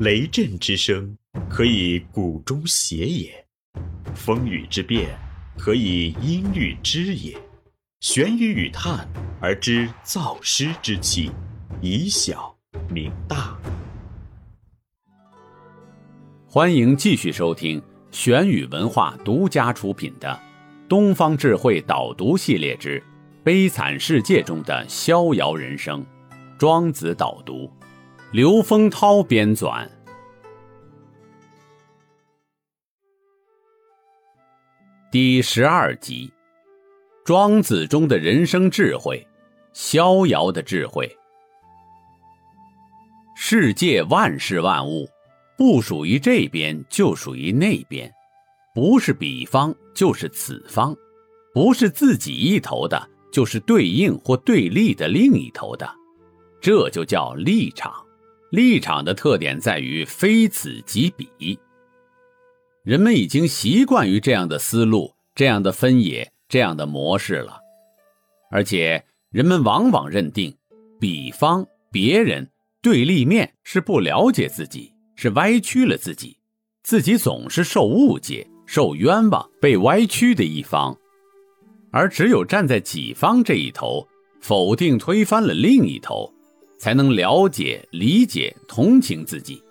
雷震之声，可以鼓中谐也；风雨之变，可以音律之也。玄于语叹而知造湿之气，以小明大。欢迎继续收听玄宇文化独家出品的《东方智慧导读系列之悲惨世界中的逍遥人生》，庄子导读。刘丰涛编纂，第十二集：庄子中的人生智慧，逍遥的智慧。世界万事万物，不属于这边就属于那边，不是彼方就是此方，不是自己一头的，就是对应或对立的另一头的，这就叫立场。立场的特点在于非此即彼。人们已经习惯于这样的思路、这样的分野、这样的模式了，而且人们往往认定彼方、别人、对立面是不了解自己，是歪曲了自己，自己总是受误解、受冤枉、被歪曲的一方，而只有站在己方这一头，否定、推翻了另一头。才能了解、理解、同情自己。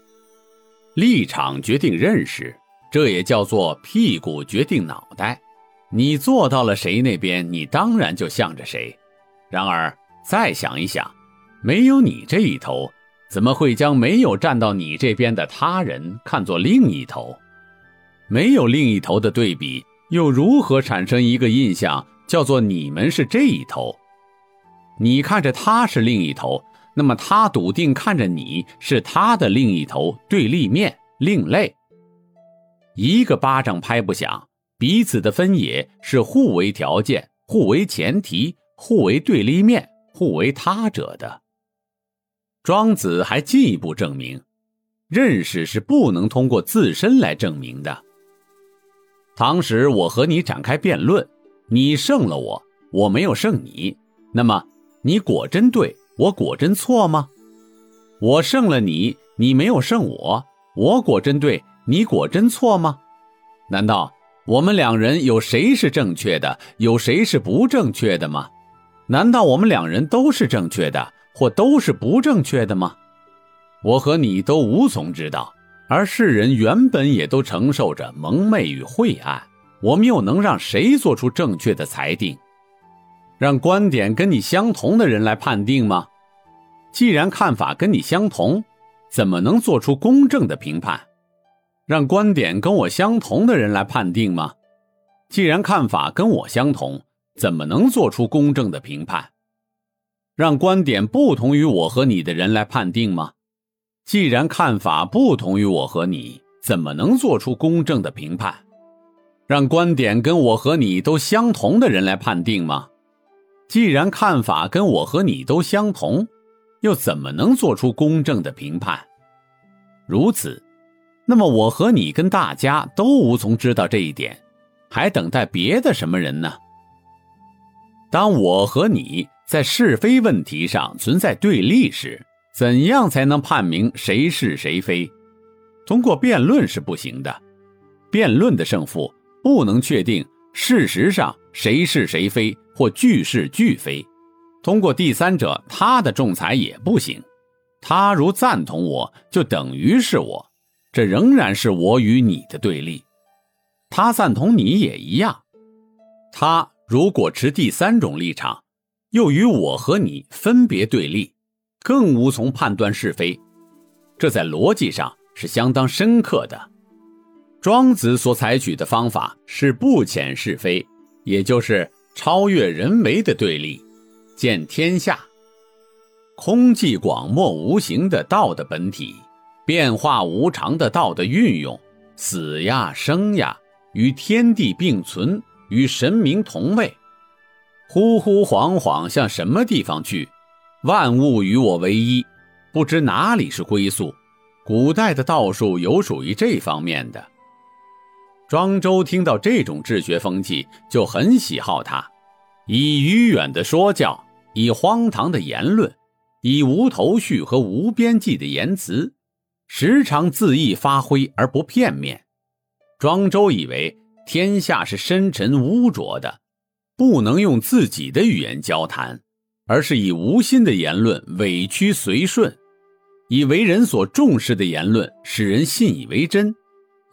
立场决定认识，这也叫做屁股决定脑袋。你坐到了谁那边，你当然就向着谁。然而，再想一想，没有你这一头，怎么会将没有站到你这边的他人看作另一头？没有另一头的对比，又如何产生一个印象，叫做你们是这一头？你看着他是另一头。那么他笃定看着你是他的另一头对立面另类，一个巴掌拍不响，彼此的分野是互为条件、互为前提、互为对立面、互为他者的。庄子还进一步证明，认识是不能通过自身来证明的。当时我和你展开辩论，你胜了我，我没有胜你，那么你果真对。我果真错吗？我胜了你，你没有胜我。我果真对，你果真错吗？难道我们两人有谁是正确的，有谁是不正确的吗？难道我们两人都是正确的，或都是不正确的吗？我和你都无从知道，而世人原本也都承受着蒙昧与晦暗，我们又能让谁做出正确的裁定？让观点跟你相同的人来判定吗？既然看法跟你相同，怎么能做出公正的评判？让观点跟我相同的人来判定吗？既然看法跟我相同，怎么能做出公正的评判？让观点不同于我和你的人来判定吗？既然看法不同于我和你，怎么能做出公正的评判？让观点跟我和你都相同的人来判定吗？既然看法跟我和你都相同，又怎么能做出公正的评判？如此，那么我和你跟大家都无从知道这一点，还等待别的什么人呢？当我和你在是非问题上存在对立时，怎样才能判明谁是谁非？通过辩论是不行的，辩论的胜负不能确定事实上谁是谁非。或俱是俱非，通过第三者他的仲裁也不行。他如赞同我，就等于是我，这仍然是我与你的对立。他赞同你也一样。他如果持第三种立场，又与我和你分别对立，更无从判断是非。这在逻辑上是相当深刻的。庄子所采取的方法是不遣是非，也就是。超越人为的对立，见天下，空寂广漠无形的道的本体，变化无常的道的运用，死呀生呀，与天地并存，与神明同位，呼呼晃晃向什么地方去？万物与我为一，不知哪里是归宿。古代的道术有属于这方面的。庄周听到这种治学风气，就很喜好他，以愚远的说教，以荒唐的言论，以无头绪和无边际的言辞，时常恣意发挥而不片面。庄周以为天下是深沉污浊的，不能用自己的语言交谈，而是以无心的言论委曲随顺，以为人所重视的言论使人信以为真，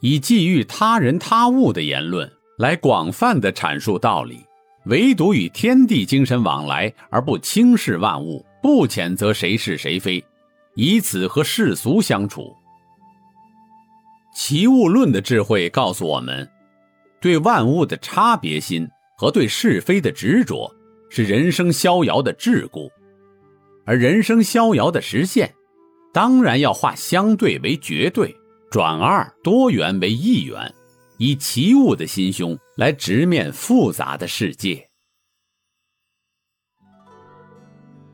以寄予他人他物的言论来广泛的阐述道理，唯独与天地精神往来而不轻视万物，不谴责谁是谁非，以此和世俗相处。齐物论的智慧告诉我们，对万物的差别心和对是非的执着是人生逍遥的桎梏，而人生逍遥的实现，当然要化相对为绝对，转二多元为一元，以奇物的心胸来直面复杂的世界。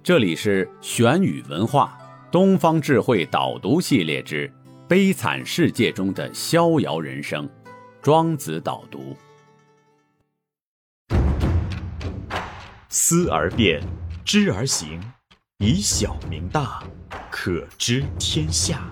这里是玄宇文化东方智慧导读系列之。悲惨世界中的逍遥人生，庄子导读。思而变，知而行，以小明大，可知天下。